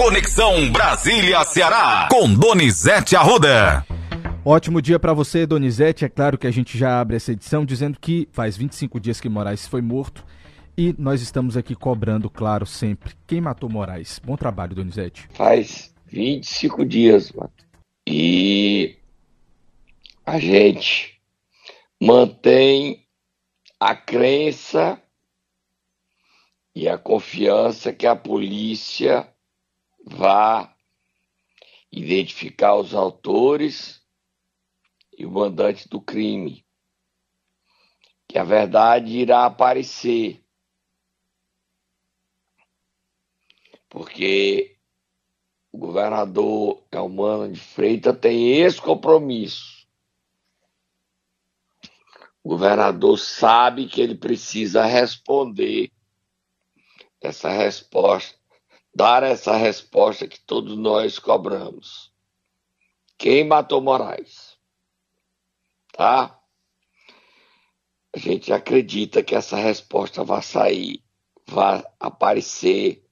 Conexão Brasília-Ceará, com Donizete Arruda. Ótimo dia para você, Donizete. É claro que a gente já abre essa edição dizendo que faz 25 dias que Moraes foi morto e nós estamos aqui cobrando, claro, sempre. Quem matou Moraes? Bom trabalho, Donizete. Faz 25 dias, mano. E a gente mantém a crença e a confiança que a polícia vá identificar os autores e o mandante do crime. Que a verdade irá aparecer. Porque o governador Elmano de Freitas tem esse compromisso. O governador sabe que ele precisa responder essa resposta, dar essa resposta que todos nós cobramos. Quem matou Moraes? Tá? A gente acredita que essa resposta vai sair, vai aparecer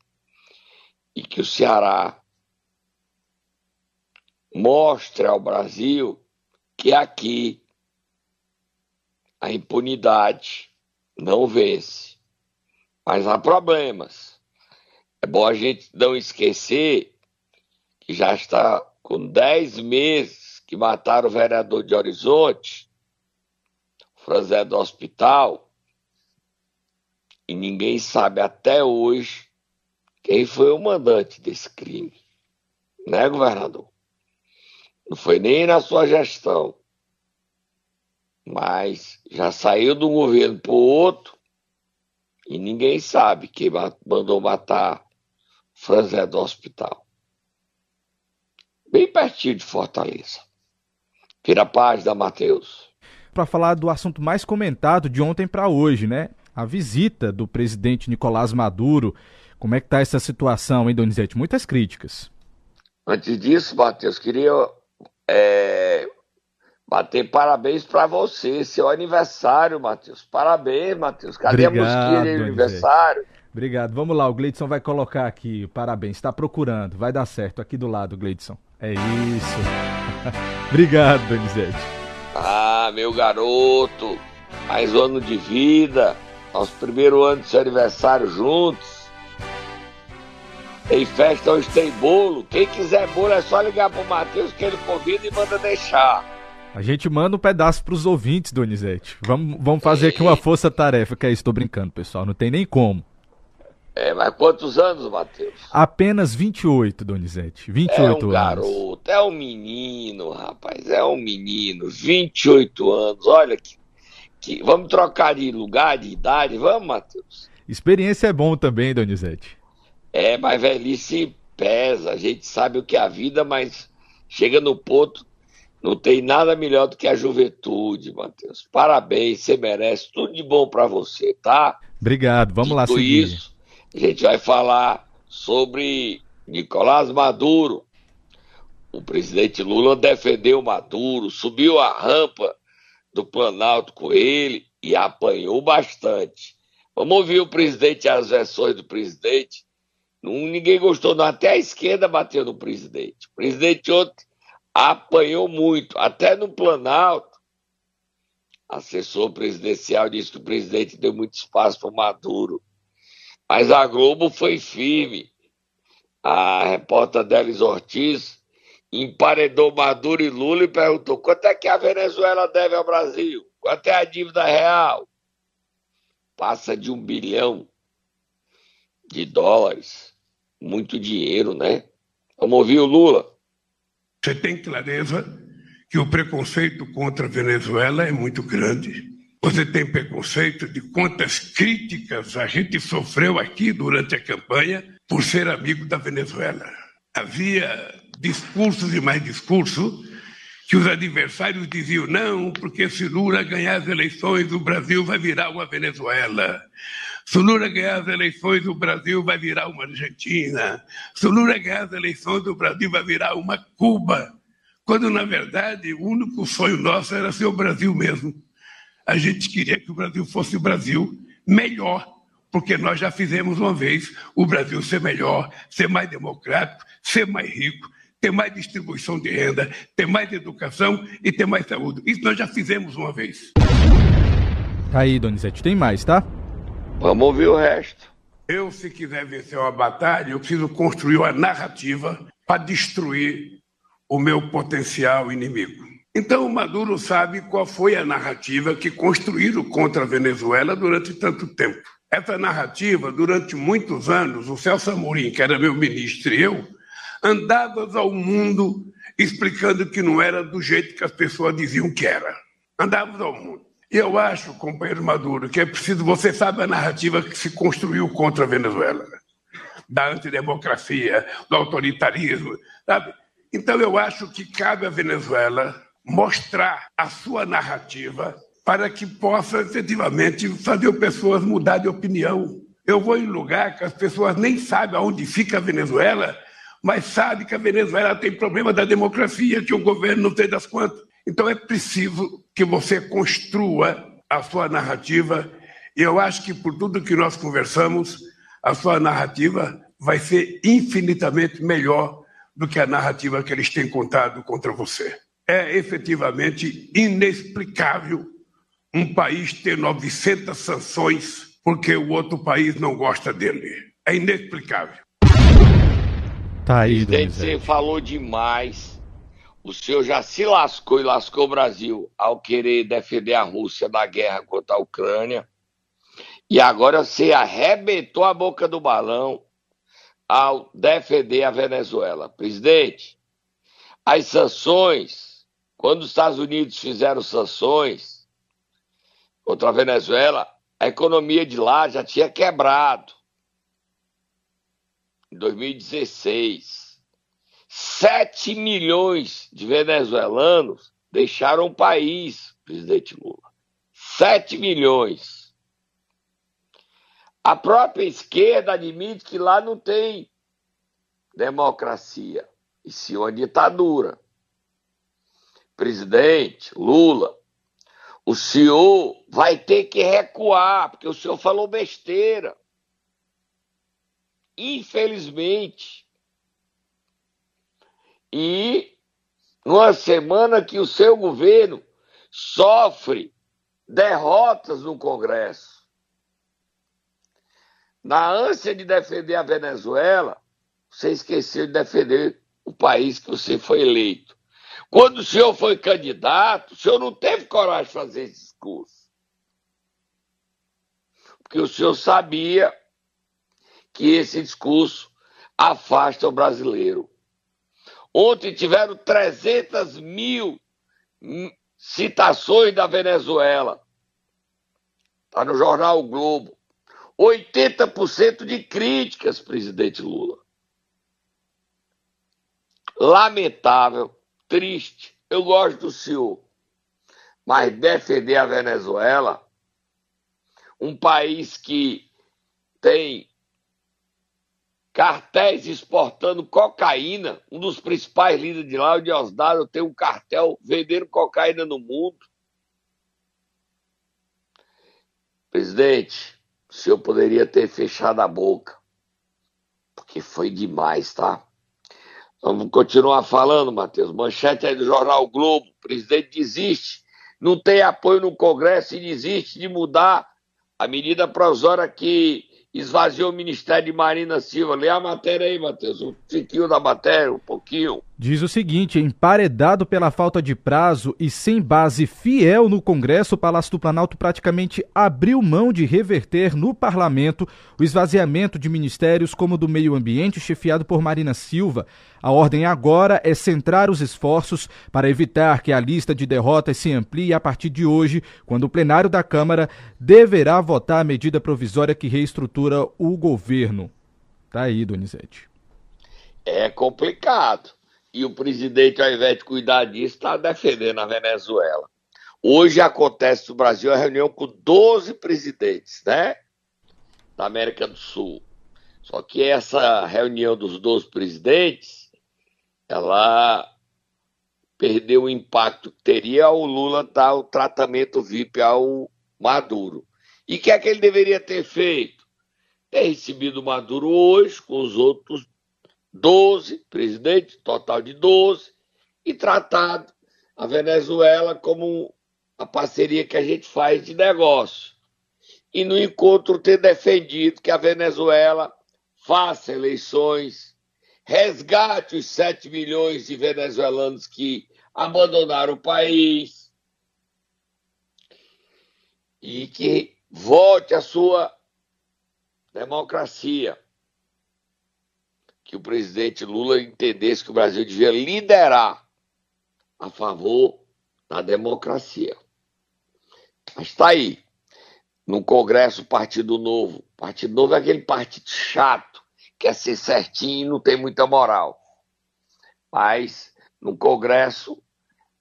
e que o Ceará mostre ao Brasil que aqui a impunidade não vence. Mas há problemas. É bom a gente não esquecer que já está com 10 meses que mataram o vereador de Horizonte, Franzé do hospital, e ninguém sabe até hoje quem foi o mandante desse crime. Né, governador? Não foi nem na sua gestão. Mas já saiu de um governo para o outro e ninguém sabe quem mandou matar Franzé do hospital. Bem pertinho de Fortaleza. Vira a página, Matheus. Para falar do assunto mais comentado de ontem para hoje, né? A visita do presidente Nicolás Maduro. Como é que tá essa situação, hein, Donizete? Muitas críticas. Antes disso, Matheus, queria é, Bater parabéns para você, seu aniversário, Matheus. Parabéns, Matheus. Cadê Obrigado, a musiquinha de aniversário? Obrigado. Vamos lá, o Gleidson vai colocar aqui. Parabéns. Está procurando. Vai dar certo. Aqui do lado, Gleidson. É isso. Obrigado, Donizete. Ah, meu garoto. Mais um ano de vida. Nosso primeiro ano de seu aniversário juntos. Tem festa hoje, tem bolo. Quem quiser bolo é só ligar pro Matheus que ele convida e manda deixar. A gente manda um pedaço pros ouvintes, Donizete. Vamos, vamos fazer aqui uma força-tarefa, que é isso, tô brincando, pessoal. Não tem nem como. É, mas quantos anos, Matheus? Apenas 28, Donizete. 28 é um anos. garoto, é um menino, rapaz. É um menino. 28 anos. Olha que, que. Vamos trocar de lugar, de idade, vamos, Matheus? Experiência é bom também, Donizete. É, mas velhice pesa. A gente sabe o que é a vida, mas chega no ponto não tem nada melhor do que a juventude, Matheus. Parabéns, você merece tudo de bom para você, tá? Obrigado, vamos Dito lá seguir. isso, a gente vai falar sobre Nicolás Maduro. O presidente Lula defendeu Maduro, subiu a rampa do Planalto com ele e apanhou bastante. Vamos ouvir o presidente as versões do presidente. Ninguém gostou, não. Até a esquerda bateu no presidente. O presidente ontem apanhou muito, até no Planalto. Assessor presidencial disse que o presidente deu muito espaço para Maduro. Mas a Globo foi firme. A repórter Delis Ortiz emparedou Maduro e Lula e perguntou quanto é que a Venezuela deve ao Brasil? Quanto é a dívida real? Passa de um bilhão de dólares. Muito dinheiro, né? Vamos ouvir o Lula. Você tem clareza que o preconceito contra a Venezuela é muito grande. Você tem preconceito de quantas críticas a gente sofreu aqui durante a campanha por ser amigo da Venezuela. Havia discursos e mais discursos que os adversários diziam: não, porque se Lula ganhar as eleições, o Brasil vai virar uma Venezuela. Se Lula ganhar as eleições, o Brasil vai virar uma Argentina. Se Lula ganhar as eleições, o Brasil vai virar uma Cuba. Quando, na verdade, o único sonho nosso era ser o Brasil mesmo. A gente queria que o Brasil fosse o Brasil melhor, porque nós já fizemos uma vez o Brasil ser melhor, ser mais democrático, ser mais rico, ter mais distribuição de renda, ter mais educação e ter mais saúde. Isso nós já fizemos uma vez. Tá aí, Donizete, tem mais, tá? Vamos ouvir o resto. Eu, se quiser vencer uma batalha, eu preciso construir uma narrativa para destruir o meu potencial inimigo. Então, Maduro sabe qual foi a narrativa que construíram contra a Venezuela durante tanto tempo. Essa narrativa, durante muitos anos, o Celso Amorim, que era meu ministro, e eu, andávamos ao mundo explicando que não era do jeito que as pessoas diziam que era. Andávamos ao mundo. E eu acho, companheiro Maduro, que é preciso, você sabe a narrativa que se construiu contra a Venezuela, da antidemocracia, do autoritarismo, sabe? Então eu acho que cabe à Venezuela mostrar a sua narrativa para que possa efetivamente fazer pessoas mudar de opinião. Eu vou em lugar que as pessoas nem sabem aonde fica a Venezuela, mas sabem que a Venezuela tem problema da democracia, que o governo não tem das quantas. Então é preciso que você construa a sua narrativa, e eu acho que por tudo que nós conversamos, a sua narrativa vai ser infinitamente melhor do que a narrativa que eles têm contado contra você. É efetivamente inexplicável um país ter 900 sanções porque o outro país não gosta dele. É inexplicável. Tá aí, Presidente, você falou demais o senhor já se lascou e lascou o Brasil ao querer defender a Rússia da guerra contra a Ucrânia. E agora você arrebentou a boca do balão ao defender a Venezuela. Presidente, as sanções, quando os Estados Unidos fizeram sanções contra a Venezuela, a economia de lá já tinha quebrado. Em 2016. 7 milhões de venezuelanos deixaram o país, presidente Lula. 7 milhões. A própria esquerda admite que lá não tem democracia, e sim uma ditadura. Presidente Lula, o senhor vai ter que recuar, porque o senhor falou besteira. Infelizmente, e numa semana que o seu governo sofre derrotas no Congresso. Na ânsia de defender a Venezuela, você esqueceu de defender o país que você foi eleito. Quando o senhor foi candidato, o senhor não teve coragem de fazer esse discurso. Porque o senhor sabia que esse discurso afasta o brasileiro. Ontem tiveram 300 mil citações da Venezuela. Está no jornal o Globo. 80% de críticas, presidente Lula. Lamentável, triste. Eu gosto do senhor. Mas defender a Venezuela, um país que tem cartéis exportando cocaína. Um dos principais líderes de lá, o Diosdado, tem um cartel vendendo cocaína no mundo. Presidente, o senhor poderia ter fechado a boca, porque foi demais, tá? Vamos continuar falando, Matheus. Manchete aí do jornal Globo. O presidente desiste, não tem apoio no Congresso e desiste de mudar a medida provisória que esvaziou o Ministério de Marina Silva. Lê a matéria aí, Matheus, um tiquinho da matéria, um pouquinho. Diz o seguinte: emparedado pela falta de prazo e sem base fiel no Congresso, o Palácio do Planalto praticamente abriu mão de reverter no parlamento o esvaziamento de ministérios como o do Meio Ambiente, chefiado por Marina Silva. A ordem agora é centrar os esforços para evitar que a lista de derrotas se amplie a partir de hoje, quando o plenário da Câmara deverá votar a medida provisória que reestrutura o governo. Tá aí, Donizete. É complicado e o presidente, ao invés de cuidar disso, está defendendo a Venezuela. Hoje acontece no Brasil a reunião com 12 presidentes, né? Da América do Sul. Só que essa reunião dos 12 presidentes, ela perdeu o impacto que teria ao Lula dar o tratamento VIP ao Maduro. E o que é que ele deveria ter feito? ter recebido Maduro hoje com os outros 12 presidentes, total de 12, e tratado a Venezuela como a parceria que a gente faz de negócio. E no encontro ter defendido que a Venezuela faça eleições, resgate os 7 milhões de venezuelanos que abandonaram o país e que volte a sua democracia. Que o presidente Lula entendesse que o Brasil devia liderar a favor da democracia. Mas está aí. No Congresso, Partido Novo. Partido Novo é aquele partido chato, quer ser certinho e não tem muita moral. Mas no Congresso,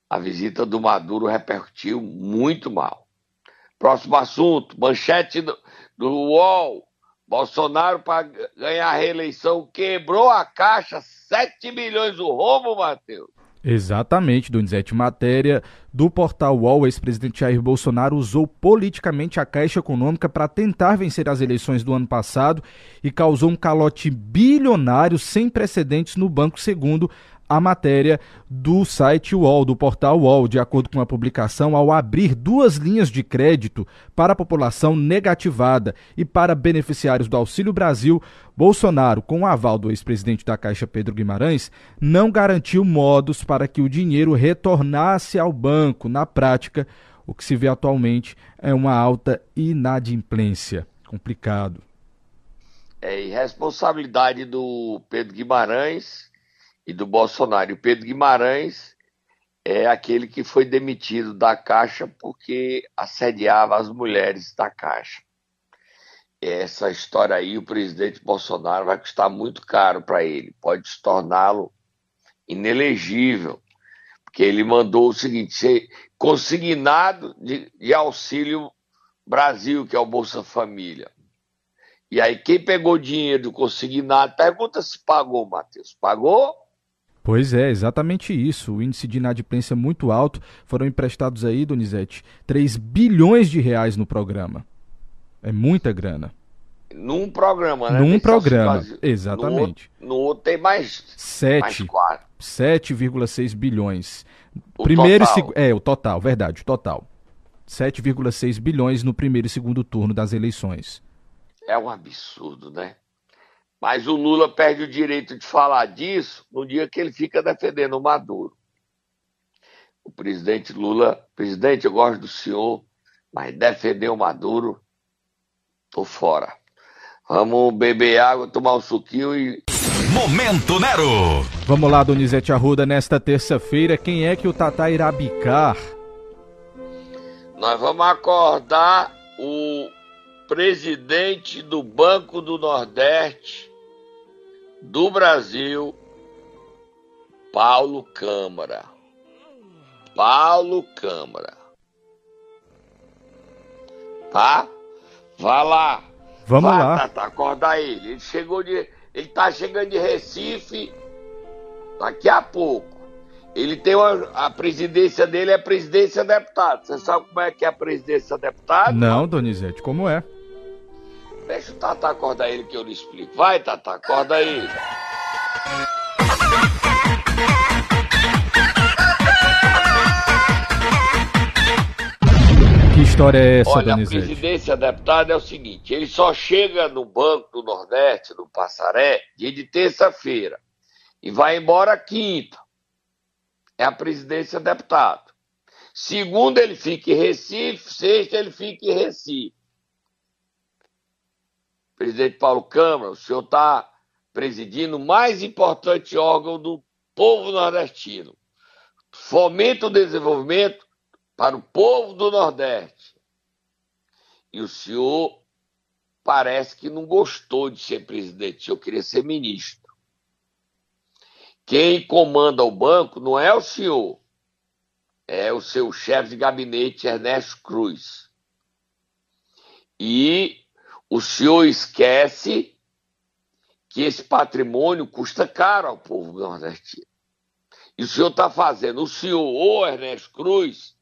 a visita do Maduro repercutiu muito mal. Próximo assunto, manchete do, do UOL. Bolsonaro, para ganhar a reeleição, quebrou a caixa 7 milhões o rombo, Matheus. Exatamente, Donizete. Matéria do portal UOL, ex-presidente Jair Bolsonaro usou politicamente a Caixa Econômica para tentar vencer as eleições do ano passado e causou um calote bilionário sem precedentes no banco, segundo a matéria do site UOL, do portal UOL, de acordo com a publicação, ao abrir duas linhas de crédito para a população negativada e para beneficiários do Auxílio Brasil, Bolsonaro, com o aval do ex-presidente da Caixa Pedro Guimarães, não garantiu modos para que o dinheiro retornasse ao banco. Na prática, o que se vê atualmente é uma alta inadimplência. Complicado. É irresponsabilidade do Pedro Guimarães e do Bolsonaro. O Pedro Guimarães é aquele que foi demitido da Caixa porque assediava as mulheres da Caixa. Essa história aí, o presidente Bolsonaro vai custar muito caro para ele, pode se torná-lo inelegível, porque ele mandou o seguinte: ser consignado de, de auxílio Brasil, que é o Bolsa Família. E aí, quem pegou dinheiro do consignado, pergunta se pagou, Matheus. Pagou? Pois é, exatamente isso. O índice de inadimplência é muito alto. Foram emprestados aí, Donizete, 3 bilhões de reais no programa. É muita grana. Num programa, né? Num programa, exatamente. No outro, no outro, tem mais 7, 7,6 bilhões. O primeiro total. E, é, o total, verdade, o total. 7,6 bilhões no primeiro e segundo turno das eleições. É um absurdo, né? Mas o Lula perde o direito de falar disso no dia que ele fica defendendo o Maduro. O presidente Lula, presidente, eu gosto do senhor, mas defender o Maduro, tô fora. Vamos beber água, tomar um suquinho e. Momento Nero! Vamos lá, Donizete Arruda, nesta terça-feira, quem é que o Tatá irá bicar? Nós vamos acordar o presidente do Banco do Nordeste do Brasil, Paulo Câmara. Paulo Câmara. Tá? Vá lá. Vamos Vá, lá. Tá, tá, acorda ele. Ele chegou de. Ele tá chegando de Recife daqui a pouco. Ele tem uma, a presidência dele é presidência deputado. Você sabe como é que é a presidência deputado? Não, Donizete, como é? Deixa o Tata acordar ele que eu lhe explico. Vai, Tata, acorda ele. Que história é essa, Olha, Donizete? a presidência deputada é o seguinte: ele só chega no Banco do Nordeste, no Passaré, dia de terça-feira e vai embora quinta. É a presidência deputado. Segunda, ele fica em Recife. Sexta, ele fica em Recife presidente Paulo Câmara, o senhor está presidindo o mais importante órgão do povo nordestino. Fomenta o desenvolvimento para o povo do Nordeste. E o senhor parece que não gostou de ser presidente, o senhor queria ser ministro. Quem comanda o banco não é o senhor, é o seu chefe de gabinete, Ernesto Cruz. E o senhor esquece que esse patrimônio custa caro ao povo nordestino. E o senhor está fazendo, o senhor, ou Ernesto Cruz,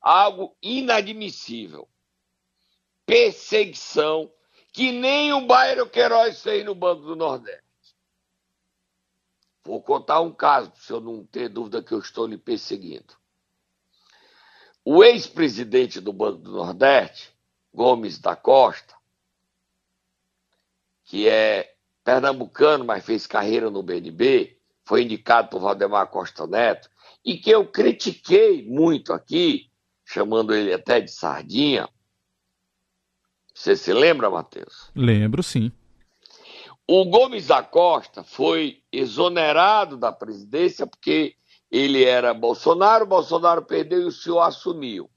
algo inadmissível. Perseguição que nem o Bairro Queiroz fez no Banco do Nordeste. Vou contar um caso, para o senhor não ter dúvida que eu estou lhe perseguindo. O ex-presidente do Banco do Nordeste, Gomes da Costa, que é pernambucano, mas fez carreira no BNB, foi indicado por Valdemar Costa Neto, e que eu critiquei muito aqui, chamando ele até de sardinha. Você se lembra, Matheus? Lembro, sim. O Gomes da Costa foi exonerado da presidência porque ele era Bolsonaro, Bolsonaro perdeu e o senhor assumiu.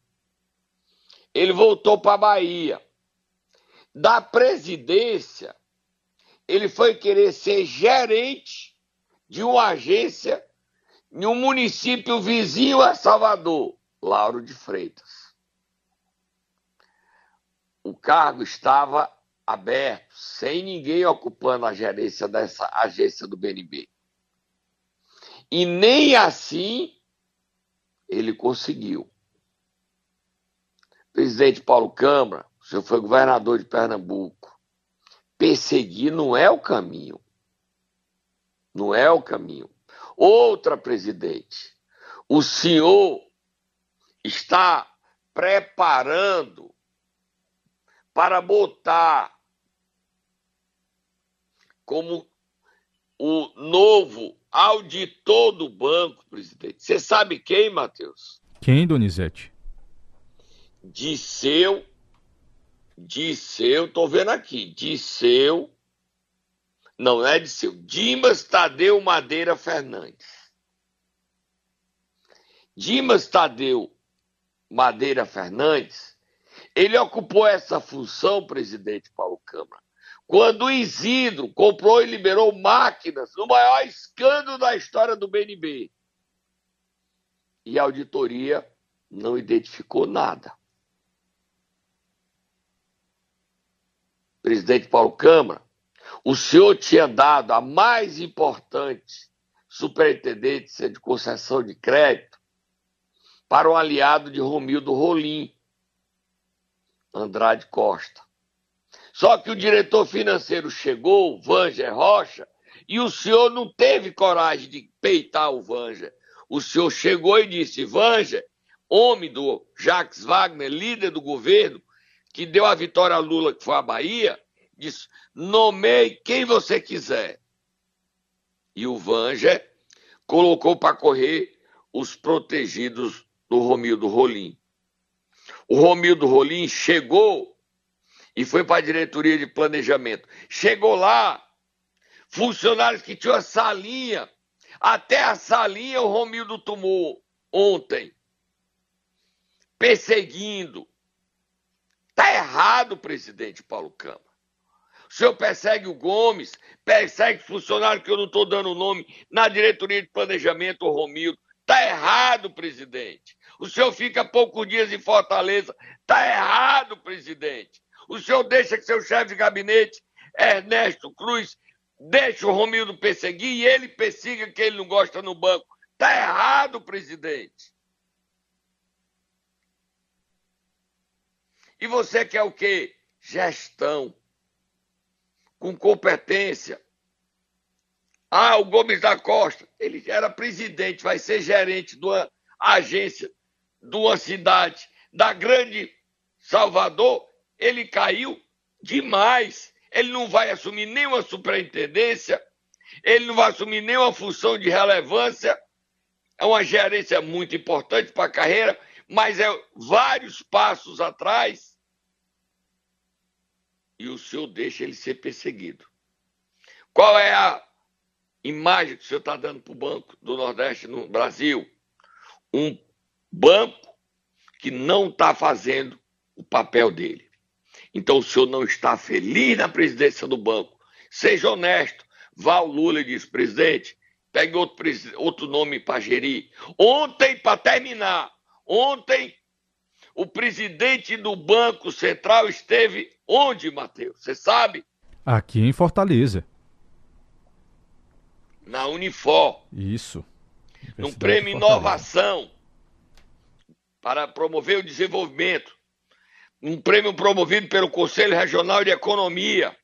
Ele voltou para a Bahia. Da presidência, ele foi querer ser gerente de uma agência em um município vizinho a Salvador, Lauro de Freitas. O cargo estava aberto, sem ninguém ocupando a gerência dessa agência do BNB. E nem assim ele conseguiu. Presidente Paulo Câmara, o senhor foi governador de Pernambuco. Perseguir não é o caminho. Não é o caminho. Outra presidente, o senhor está preparando para botar como o novo auditor do banco, presidente. Você sabe quem, Matheus? Quem, Donizete? Disseu, Disseu, tô vendo aqui, Disseu, não, não é Disseu, Dimas Tadeu Madeira Fernandes. Dimas Tadeu Madeira Fernandes, ele ocupou essa função, presidente Paulo Câmara, quando o Isidro comprou e liberou máquinas no maior escândalo da história do BNB. E a auditoria não identificou nada. Presidente Paulo Câmara, o senhor tinha dado a mais importante superintendência de concessão de crédito para um aliado de Romildo Rolim, Andrade Costa. Só que o diretor financeiro chegou, Vanger Rocha, e o senhor não teve coragem de peitar o Vanger. O senhor chegou e disse: Vanger, homem do Jacques Wagner, líder do governo, que deu a vitória a Lula, que foi a Bahia, disse: nomeie quem você quiser. E o Vanger colocou para correr os protegidos do Romildo Rolim. O Romildo Rolim chegou e foi para a diretoria de planejamento. Chegou lá, funcionários que tinham a salinha, até a salinha o Romildo tomou ontem, perseguindo. Está errado, presidente Paulo Câmara. O senhor persegue o Gomes, persegue funcionário que eu não estou dando nome na diretoria de planejamento, o Romildo. Está errado, presidente. O senhor fica poucos dias em Fortaleza. Está errado, presidente. O senhor deixa que seu chefe de gabinete, Ernesto Cruz, deixe o Romildo perseguir e ele persiga quem ele não gosta no banco. Está errado, presidente. E você quer o quê? Gestão. Com competência. Ah, o Gomes da Costa, ele era presidente, vai ser gerente de uma agência, de uma cidade da grande Salvador ele caiu demais. Ele não vai assumir nenhuma superintendência, ele não vai assumir nenhuma função de relevância. É uma gerência muito importante para a carreira, mas é vários passos atrás. E o senhor deixa ele ser perseguido. Qual é a imagem que o senhor está dando para o Banco do Nordeste no Brasil? Um banco que não está fazendo o papel dele. Então o senhor não está feliz na presidência do banco. Seja honesto. Vá ao Lula e diz, presidente, pegue outro, outro nome para gerir. Ontem, para terminar, ontem o presidente do Banco Central esteve onde, Matheus? Você sabe? Aqui em Fortaleza. Na Unifor. Isso. Num prêmio Inovação para promover o desenvolvimento um prêmio promovido pelo Conselho Regional de Economia.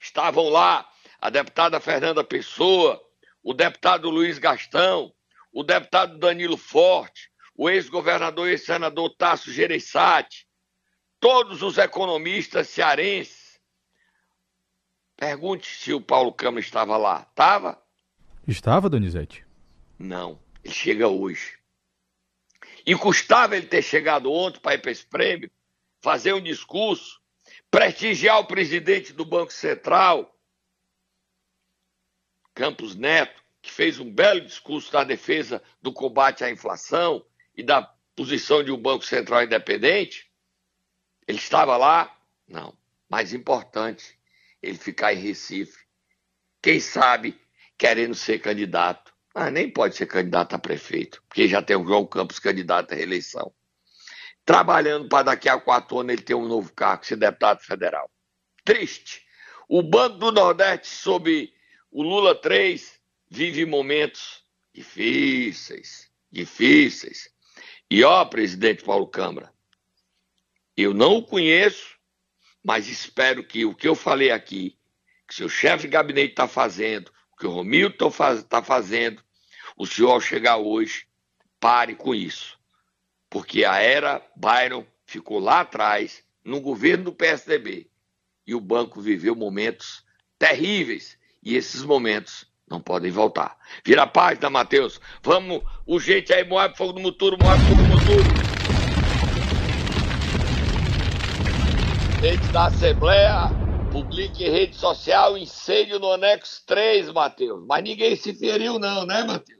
Estavam lá a deputada Fernanda Pessoa, o deputado Luiz Gastão, o deputado Danilo Forte, o ex-governador e senador Tasso Gereissati, todos os economistas cearenses. Pergunte se o Paulo Câmara estava lá. Estava? Estava, Donizete? Não, ele chega hoje. E custava ele ter chegado ontem para ir para esse prêmio, fazer um discurso, prestigiar o presidente do Banco Central, Campos Neto, que fez um belo discurso na defesa do combate à inflação e da posição de um Banco Central independente. Ele estava lá? Não. Mais importante, ele ficar em Recife. Quem sabe querendo ser candidato. Ah, nem pode ser candidato a prefeito, porque já tem o João Campos candidato à reeleição. Trabalhando para daqui a quatro anos ele ter um novo cargo, ser deputado federal. Triste. O Banco do Nordeste, sob o Lula 3 vive momentos difíceis, difíceis. E ó, presidente Paulo Câmara, eu não o conheço, mas espero que o que eu falei aqui, que seu chefe de gabinete está fazendo, o que o Romilton está fazendo, o senhor ao chegar hoje, pare com isso. Porque a era Byron ficou lá atrás, no governo do PSDB, e o banco viveu momentos terríveis e esses momentos não podem voltar. Vira a página, Matheus. Vamos, o jeito aí, Moab, fogo no muturo, Moab, fogo no muturo. Presidente da Assembleia, publique em rede social incêndio no anexo 3, Matheus. Mas ninguém se feriu não, né, Matheus?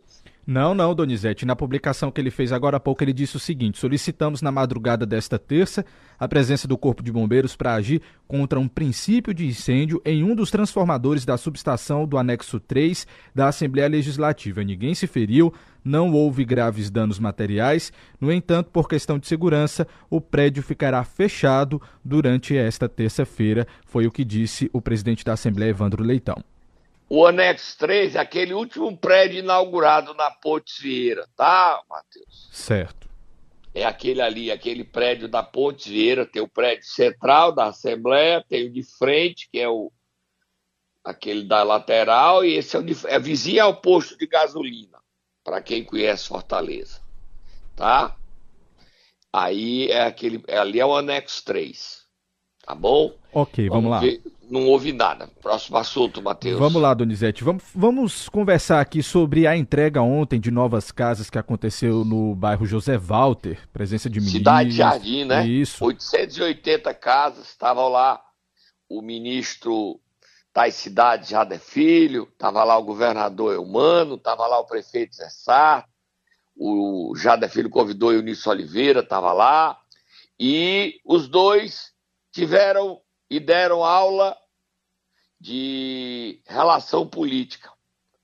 Não, não, Donizete. Na publicação que ele fez agora há pouco, ele disse o seguinte: solicitamos na madrugada desta terça a presença do Corpo de Bombeiros para agir contra um princípio de incêndio em um dos transformadores da subestação do anexo 3 da Assembleia Legislativa. Ninguém se feriu, não houve graves danos materiais. No entanto, por questão de segurança, o prédio ficará fechado durante esta terça-feira, foi o que disse o presidente da Assembleia, Evandro Leitão. O anexo 3 é aquele último prédio inaugurado na Pontes Vieira, tá, Matheus? Certo. É aquele ali, aquele prédio da Pontes Vieira, tem o prédio central da Assembleia, tem o de frente, que é o aquele da lateral, e esse é, o de, é vizinho ao posto de gasolina, para quem conhece Fortaleza, tá? Aí é aquele, ali é o anexo 3, tá bom? Ok, vamos, vamos lá. Ver, não houve nada. Próximo assunto, Matheus. Vamos lá, Donizete. Vamos, vamos conversar aqui sobre a entrega ontem de novas casas que aconteceu no bairro José Walter. Presença de ministros. Cidade Jardim, né? Isso. 880 casas, estavam lá o ministro das cidades Jader Filho, estava lá o governador Eumano, estava lá o prefeito Zé Sá, o Jader Filho convidou o Eunício Oliveira, estava lá, e os dois tiveram e deram aula de relação política,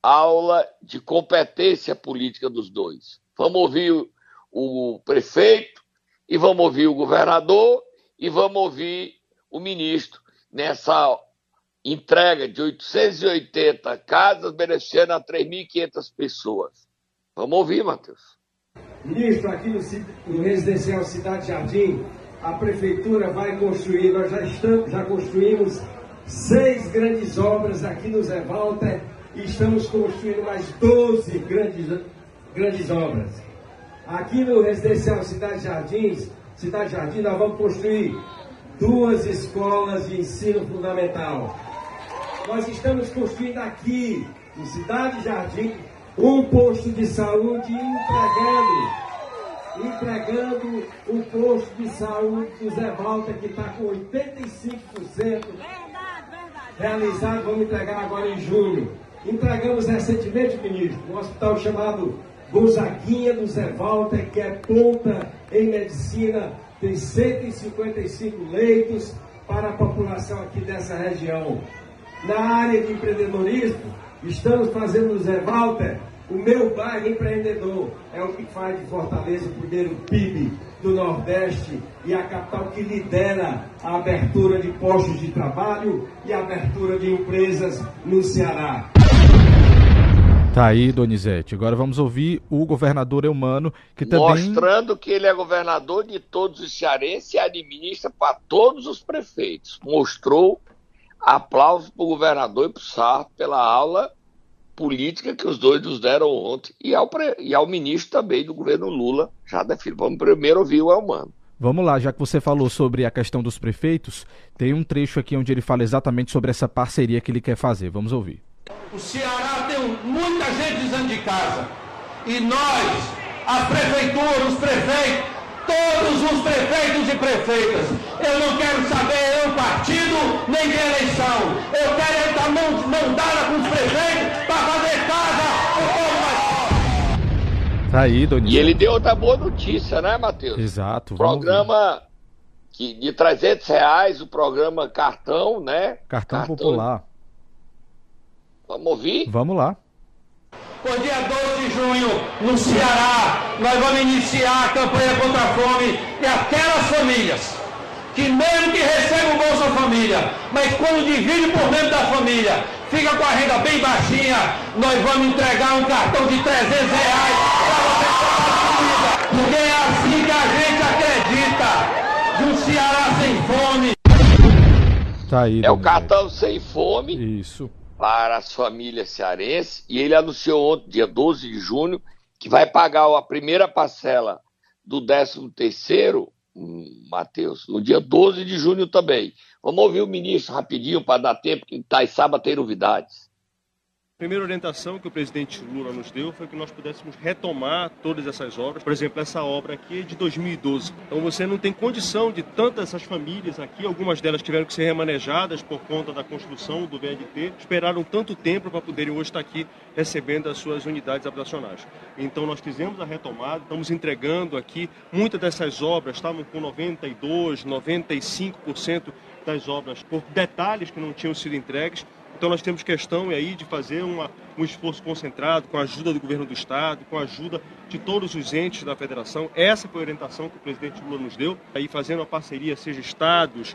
aula de competência política dos dois. Vamos ouvir o, prefeito e vamos ouvir o governador e vamos ouvir o ministro nessa entrega de 880 casas beneficiando a 3.500 pessoas. Vamos ouvir, Matheus. Ministro, aqui no, no residencial Cidade Jardim, a prefeitura vai construir, nós já, estamos, já construímos seis grandes obras aqui no Zé Walter e estamos construindo mais 12 grandes, grandes obras. Aqui no residencial Cidade Jardins, Cidade Jardim, nós vamos construir duas escolas de ensino fundamental. Nós estamos construindo aqui, em Cidade Jardim, um posto de saúde entregando entregando o posto de saúde do Zé Walter, que está com 85% realizado, vamos entregar agora em junho. Entregamos recentemente, ministro, um hospital chamado Gonzaguinha do Zé Walter, que é ponta em medicina, tem 155 leitos para a população aqui dessa região. Na área de empreendedorismo, estamos fazendo no Zé Walter o meu bairro empreendedor é o que faz de Fortaleza o primeiro PIB do Nordeste e a capital que lidera a abertura de postos de trabalho e a abertura de empresas no Ceará. Tá aí, Donizete. Agora vamos ouvir o governador Eumano, que também... Mostrando que ele é governador de todos os cearenses e administra para todos os prefeitos. Mostrou aplausos para o governador e para o Sarto pela aula política que os dois nos deram ontem e ao, e ao ministro também do governo Lula, já definiu. Vamos primeiro ouvir o Elmano. Vamos lá, já que você falou sobre a questão dos prefeitos, tem um trecho aqui onde ele fala exatamente sobre essa parceria que ele quer fazer. Vamos ouvir. O Ceará tem muita gente dentro de casa. E nós, a prefeitura, os prefeitos, todos os prefeitos e prefeitas. Eu não quero saber eu partido nem de eleição. Eu quero estar mão, mão dada com os prefeitos Tá aí, Donizete. E ele deu outra boa notícia, né, Matheus? Exato. Programa que, de 300 reais, o programa Cartão, né? Cartão, Cartão popular. Vamos ouvir? Vamos lá. Por dia 12 de junho, no Ceará, nós vamos iniciar a campanha contra a fome e aquelas famílias que mesmo que recebam o Bolsa Família, mas quando divide por dentro da família, fica com a renda bem baixinha, nós vamos entregar um cartão de 300 reais Porque é assim que a gente acredita de um Ceará sem fome. Tá aí, é o cartão sem fome. Isso para as famílias cearenses e ele anunciou ontem, dia 12 de junho, que vai pagar a primeira parcela do 13 terceiro, Matheus, no dia 12 de junho também. Vamos ouvir o ministro rapidinho para dar tempo, que Itaiçaba tem novidades. Primeira orientação que o presidente Lula nos deu foi que nós pudéssemos retomar todas essas obras. Por exemplo, essa obra aqui é de 2012. Então você não tem condição de tantas essas famílias aqui, algumas delas tiveram que ser remanejadas por conta da construção do VLT, esperaram tanto tempo para poderem hoje estar aqui recebendo as suas unidades habitacionais. Então nós fizemos a retomada, estamos entregando aqui muitas dessas obras, estavam com 92, 95% das obras por detalhes que não tinham sido entregues. Então nós temos questão aí de fazer uma, um esforço concentrado com a ajuda do governo do estado, com a ajuda de todos os entes da federação. Essa foi a orientação que o presidente Lula nos deu, aí fazendo a parceria, seja estados,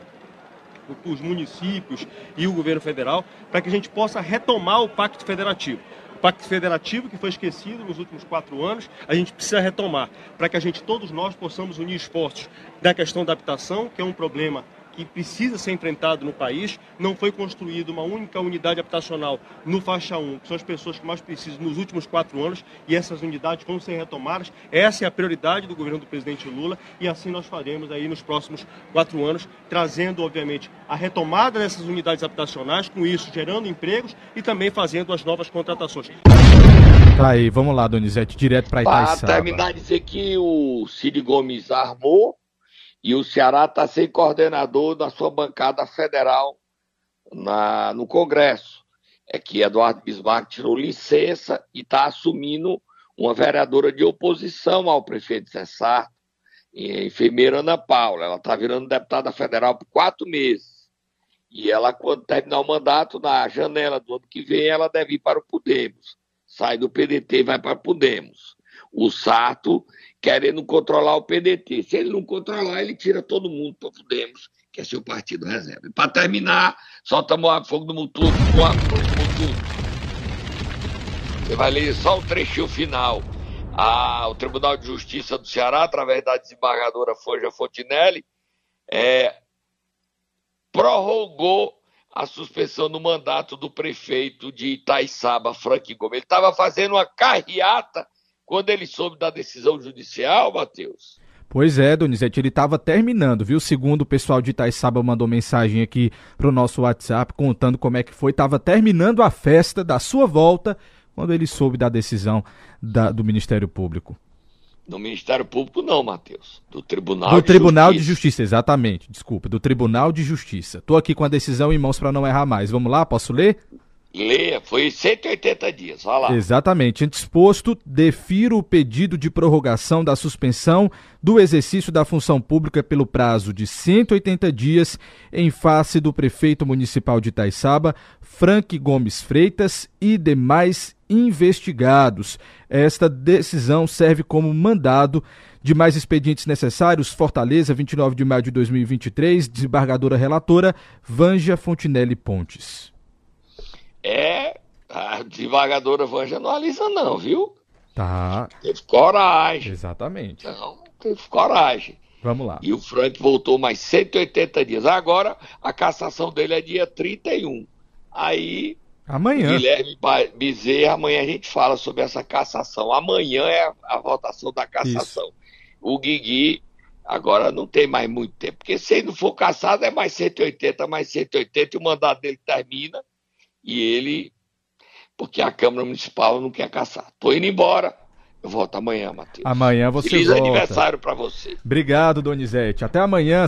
os municípios e o governo federal, para que a gente possa retomar o pacto federativo. O pacto federativo que foi esquecido nos últimos quatro anos, a gente precisa retomar, para que a gente, todos nós, possamos unir esforços da questão da habitação, que é um problema que precisa ser enfrentado no país. Não foi construída uma única unidade habitacional no faixa 1, que são as pessoas que mais precisam nos últimos quatro anos, e essas unidades vão ser retomadas. Essa é a prioridade do governo do presidente Lula, e assim nós faremos aí nos próximos quatro anos, trazendo, obviamente, a retomada dessas unidades habitacionais, com isso gerando empregos e também fazendo as novas contratações. Tá aí, vamos lá, Donizete, direto para Itaiçaba. Para terminar, dizer que o Cid Gomes armou e o Ceará está sem coordenador da sua bancada federal na, no Congresso. É que Eduardo Bismarck tirou licença e está assumindo uma vereadora de oposição ao prefeito Cessar, enfermeira Ana Paula. Ela está virando deputada federal por quatro meses. E ela, quando terminar o mandato, na janela do ano que vem, ela deve ir para o Podemos. Sai do PDT e vai para o Podemos. O Sarto querendo controlar o PDT. Se ele não controlar, ele tira todo mundo para Podemos, que é seu partido reserva. E para terminar, solta o fogo do motor, Você vai ler só o trechinho final. Ah, o Tribunal de Justiça do Ceará, através da desembargadora Forja Fontinelli, é, prorrogou a suspensão do mandato do prefeito de Itaiçaba, Frank Gomes. Ele estava fazendo uma carreata quando ele soube da decisão judicial, Matheus? Pois é, Donizete, ele estava terminando, viu? Segundo o pessoal de Itaiçaba mandou mensagem aqui pro nosso WhatsApp contando como é que foi. Estava terminando a festa da sua volta quando ele soube da decisão da, do Ministério Público. Do Ministério Público não, Matheus. Do Tribunal do de Tribunal Justiça. de Justiça, exatamente. Desculpa, do Tribunal de Justiça. Tô aqui com a decisão em mãos para não errar mais. Vamos lá, posso ler? Leia, foi 180 dias, vai lá. Exatamente. Disposto, defiro o pedido de prorrogação da suspensão do exercício da função pública pelo prazo de 180 dias em face do prefeito municipal de Itaiçaba, Frank Gomes Freitas e demais investigados. Esta decisão serve como mandado de mais expedientes necessários, Fortaleza, 29 de maio de 2023, desembargadora relatora, Vanja Fontinelli Pontes é A desembargadora Vanja não alisa, não, viu? Tá, Teve coragem. exatamente. Não, teve coragem. Vamos lá. E o Frank voltou mais 180 dias. Agora, a cassação dele é dia 31. Aí, Amanhã. Guilherme Bezerra, amanhã a gente fala sobre essa cassação. Amanhã é a, a votação da cassação. O Guigui agora não tem mais muito tempo, porque se ele não for cassado é mais 180, mais 180 e o mandato dele termina e ele, porque a Câmara Municipal não quer caçar. Tô indo embora, eu volto amanhã, Matheus. Amanhã você Feliz volta. aniversário para você. Obrigado, Donizete. Até amanhã.